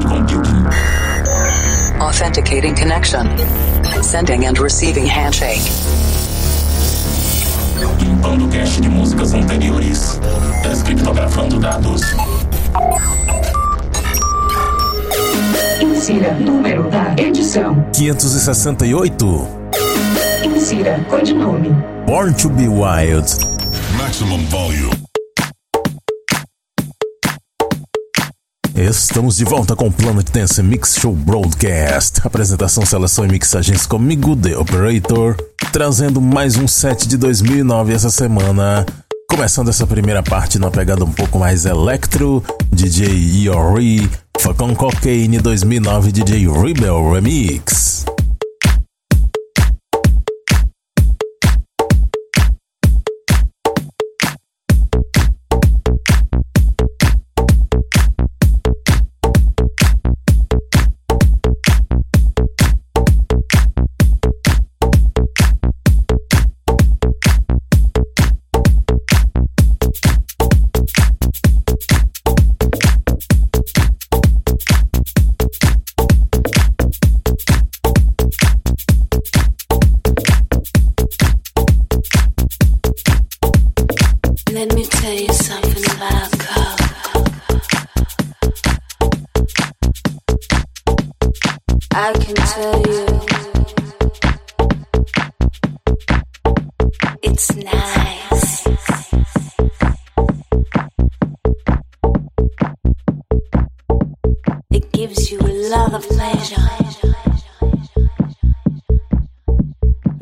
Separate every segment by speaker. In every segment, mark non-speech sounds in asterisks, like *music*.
Speaker 1: cloud computing.
Speaker 2: Authenticating connection. Sending and receiving handshake.
Speaker 1: Limpando cache de músicas anteriores. Descriptografando dados.
Speaker 3: Insira número da edição.
Speaker 4: 568.
Speaker 3: Insira codinome.
Speaker 4: Born to be Wild.
Speaker 5: Maximum volume.
Speaker 4: Estamos de volta com o Planet Dance Mix Show Broadcast. Apresentação, seleção e mixagens comigo, The Operator, trazendo mais um set de 2009 essa semana. Começando essa primeira parte numa pegada um pouco mais electro, DJ Iori, Facon Cocaine 2009 DJ Rebel Remix.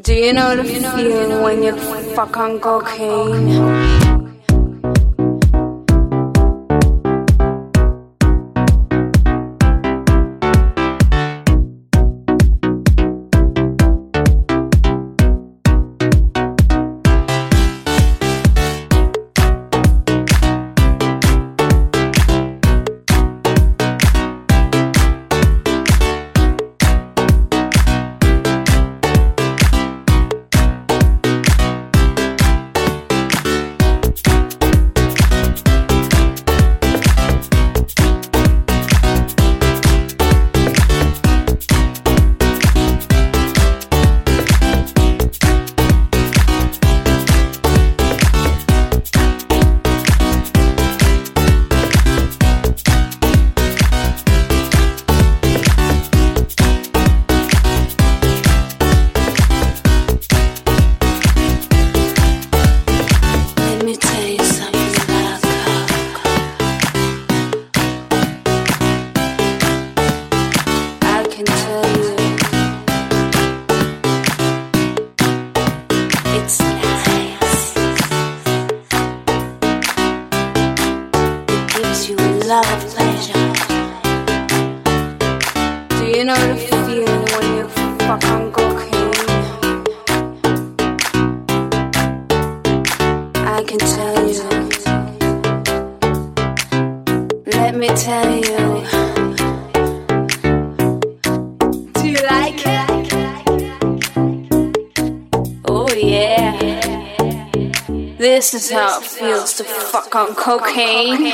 Speaker 6: Do you know the feeling when you fuck on cocaine? This is how it feels to fuck on cocaine.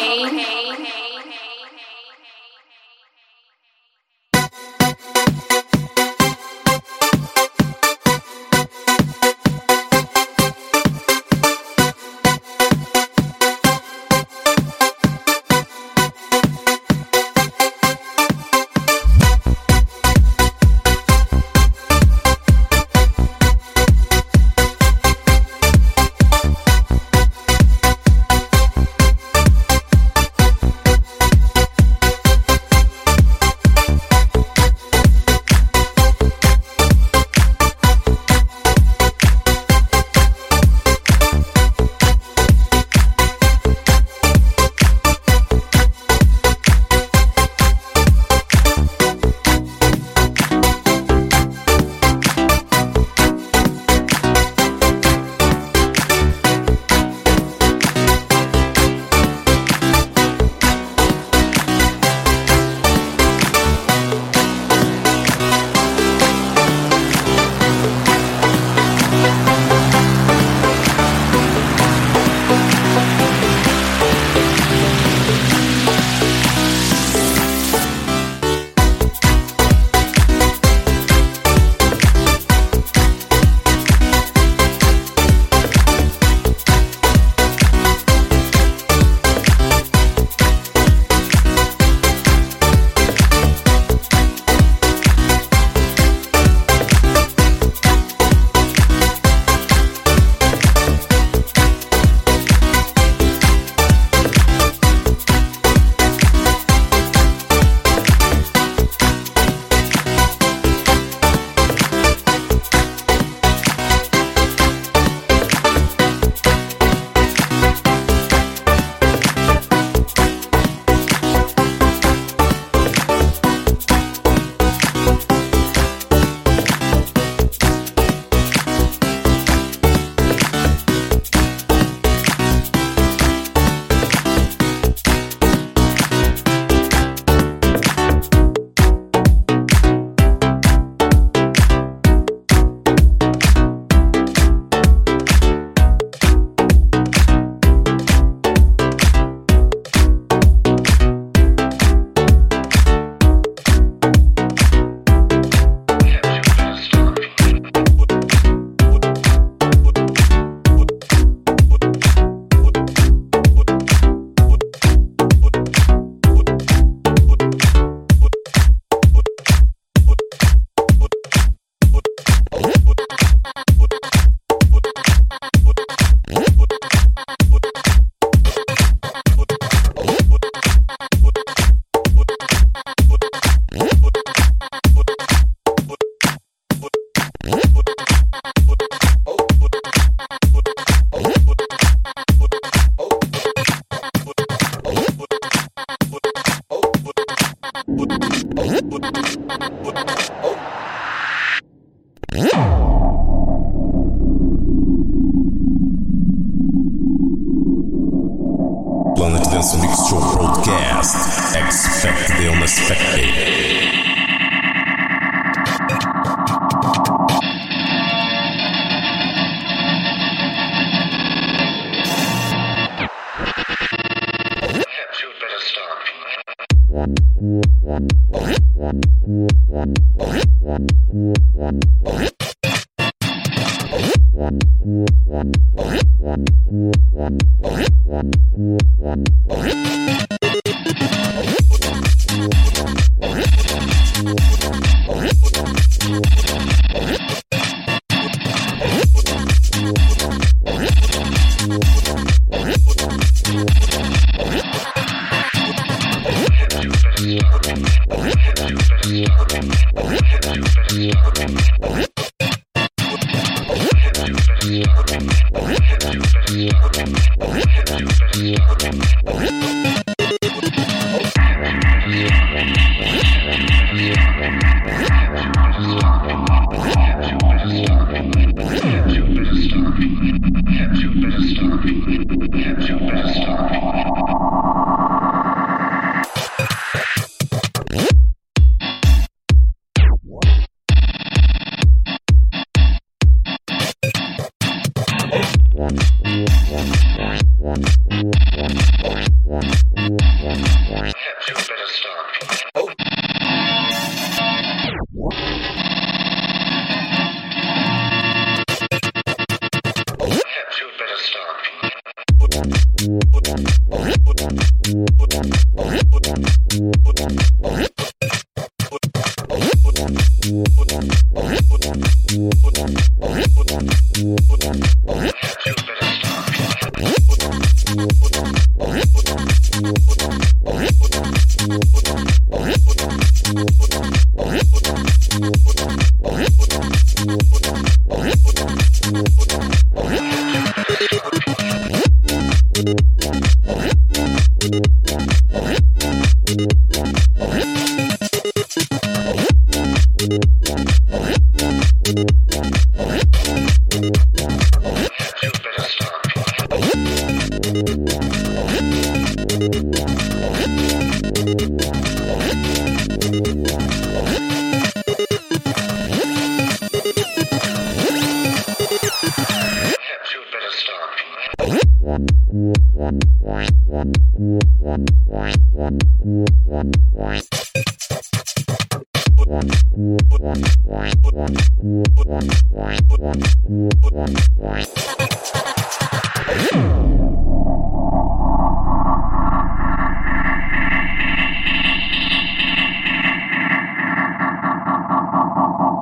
Speaker 7: Uh-huh.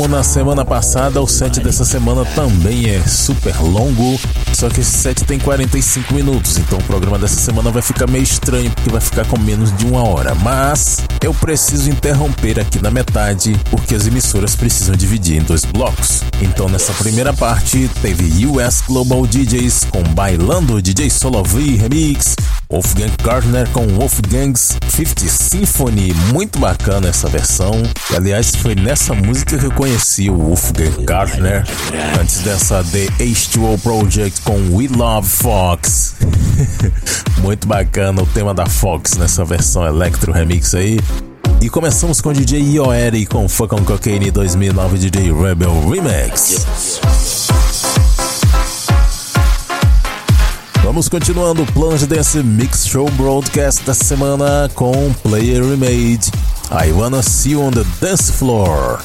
Speaker 4: Como na semana passada, o set dessa semana também é super longo. Só que esse set tem 45 minutos, então o programa dessa semana vai ficar meio estranho porque vai ficar com menos de uma hora. Mas eu preciso interromper aqui na metade porque as emissoras precisam dividir em dois blocos. Então nessa primeira parte teve US Global DJs com Bailando DJ Solo V Remix, Wolfgang Gardner com Wolfgang's 50 Symphony, muito bacana essa versão. E, aliás, foi nessa música que eu conheci o Wolfgang Gardner. Antes dessa The H2O Project com We Love Fox. *laughs* muito bacana o tema da Fox nessa versão Electro Remix aí. E começamos com DJ Ioeri com Fuck on Cocaine 2009 DJ Rebel Remix. Vamos continuando o Plunge Dance Mix Show Broadcast da semana com Player Remade. I wanna see you on the dance floor.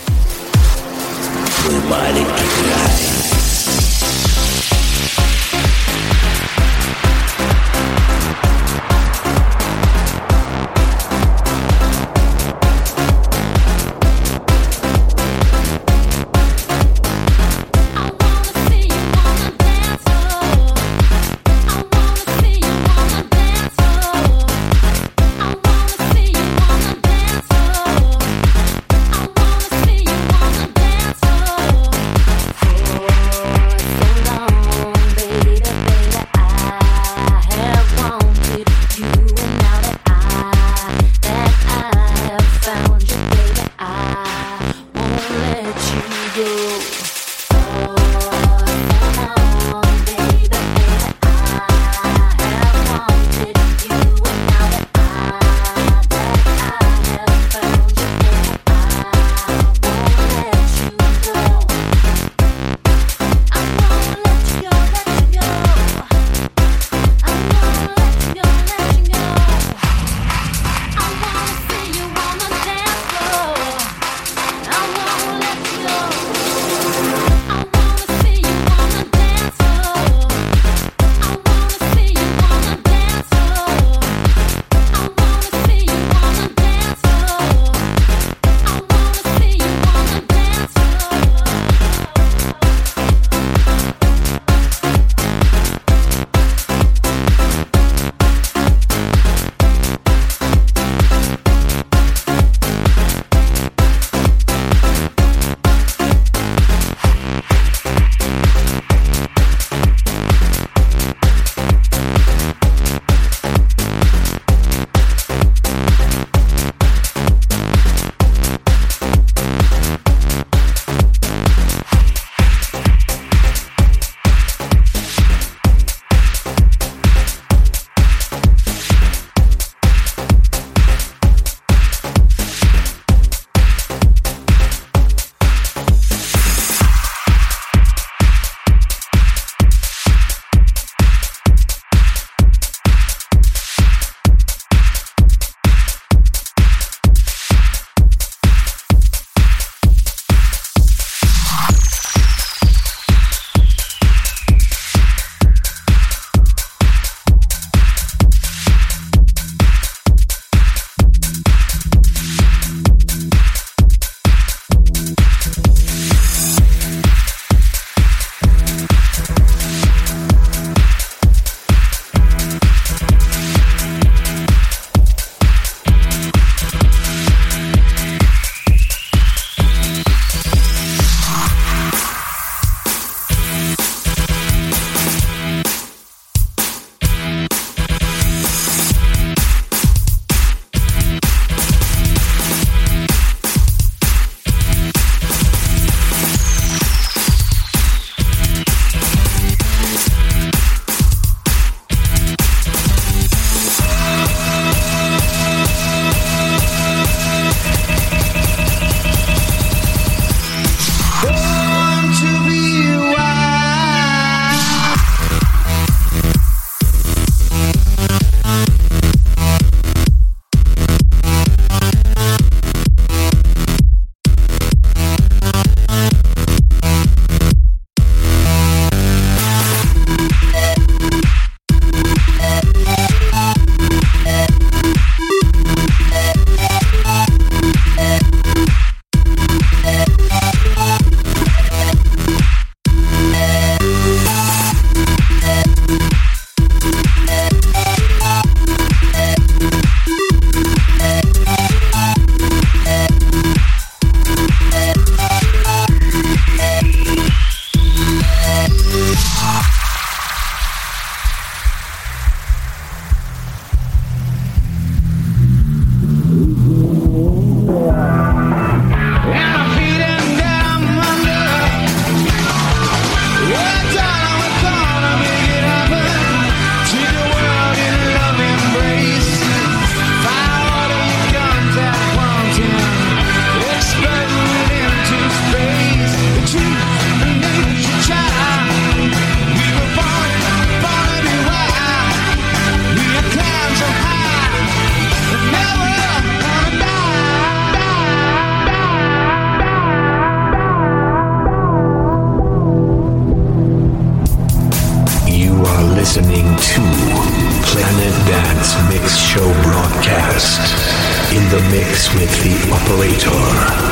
Speaker 8: Mix with the operator.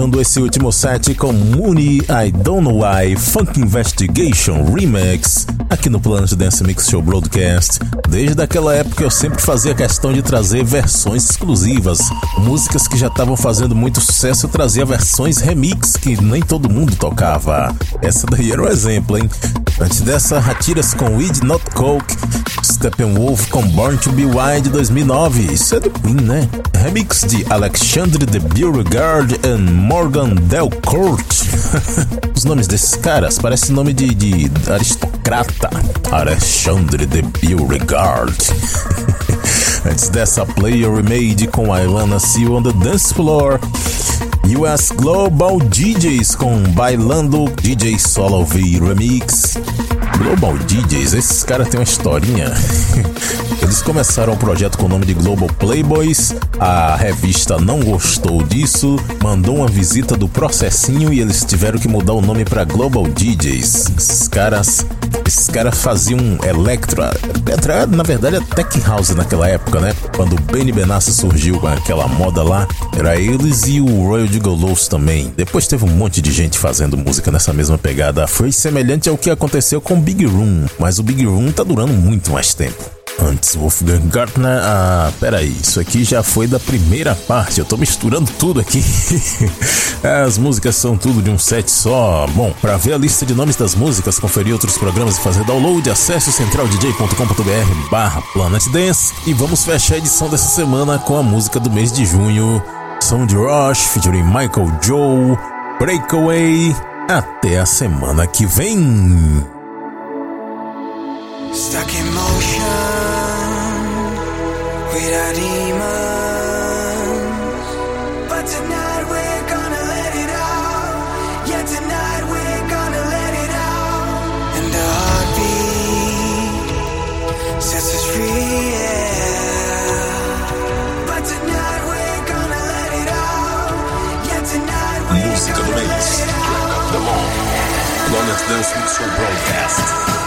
Speaker 4: Fechando esse último set com Mooney I Don't Know Why Funk Investigation Remix aqui no Planet Dance Mix Show Broadcast. Desde aquela época eu sempre fazia questão de trazer versões exclusivas, músicas que já estavam fazendo muito sucesso, eu trazia versões remix que nem todo mundo tocava. Essa daí era o exemplo, hein? Antes dessa, Ratiras com Weed Not Coke, Steppenwolf com Born to Be Wild 2009. Isso é do Queen, né? Remix de Alexandre de Beauregard e Morgan Delcourt. *laughs* Os nomes desses caras parecem nome de, de aristocrata. Alexandre de Beauregard. *laughs* Antes dessa, Player Remade com a Ilana Seal on the Dance Floor. US Global DJs com Bailando DJ Solo V Remix. Global DJs, esses caras têm uma historinha. *laughs* Eles começaram o projeto com o nome de Global Playboys. A revista não gostou disso, mandou uma visita do processinho e eles tiveram que mudar o nome para Global DJs. Esses caras, esses caras faziam electro, na verdade é tech house naquela época, né? Quando o Benny Benassi surgiu com aquela moda lá, era eles e o Royal Gigolos também. Depois teve um monte de gente fazendo música nessa mesma pegada. Foi semelhante ao que aconteceu com Big Room, mas o Big Room tá durando muito mais tempo. Antes, Wolfgang Gartner. Ah, peraí, isso aqui já foi da primeira parte. Eu tô misturando tudo aqui. *laughs* As músicas são tudo de um set só. Bom, para ver a lista de nomes das músicas, conferir outros programas e fazer download, acesse centraldj.com.br barra Planet Dance. E vamos fechar a edição dessa semana com a música do mês de junho. De Rush, featuring Michael Joe, Breakaway. Até a semana que vem.
Speaker 9: Stuck in motion with our demons. But tonight we're gonna let it out. Yeah, tonight we're gonna let it out. And the heartbeat sets us free. Yeah. But tonight we're gonna let it out. Yeah, tonight we're
Speaker 1: Música do
Speaker 9: gonna let it out.
Speaker 1: Track of the month. Planet Dance Mix Show Broadcast.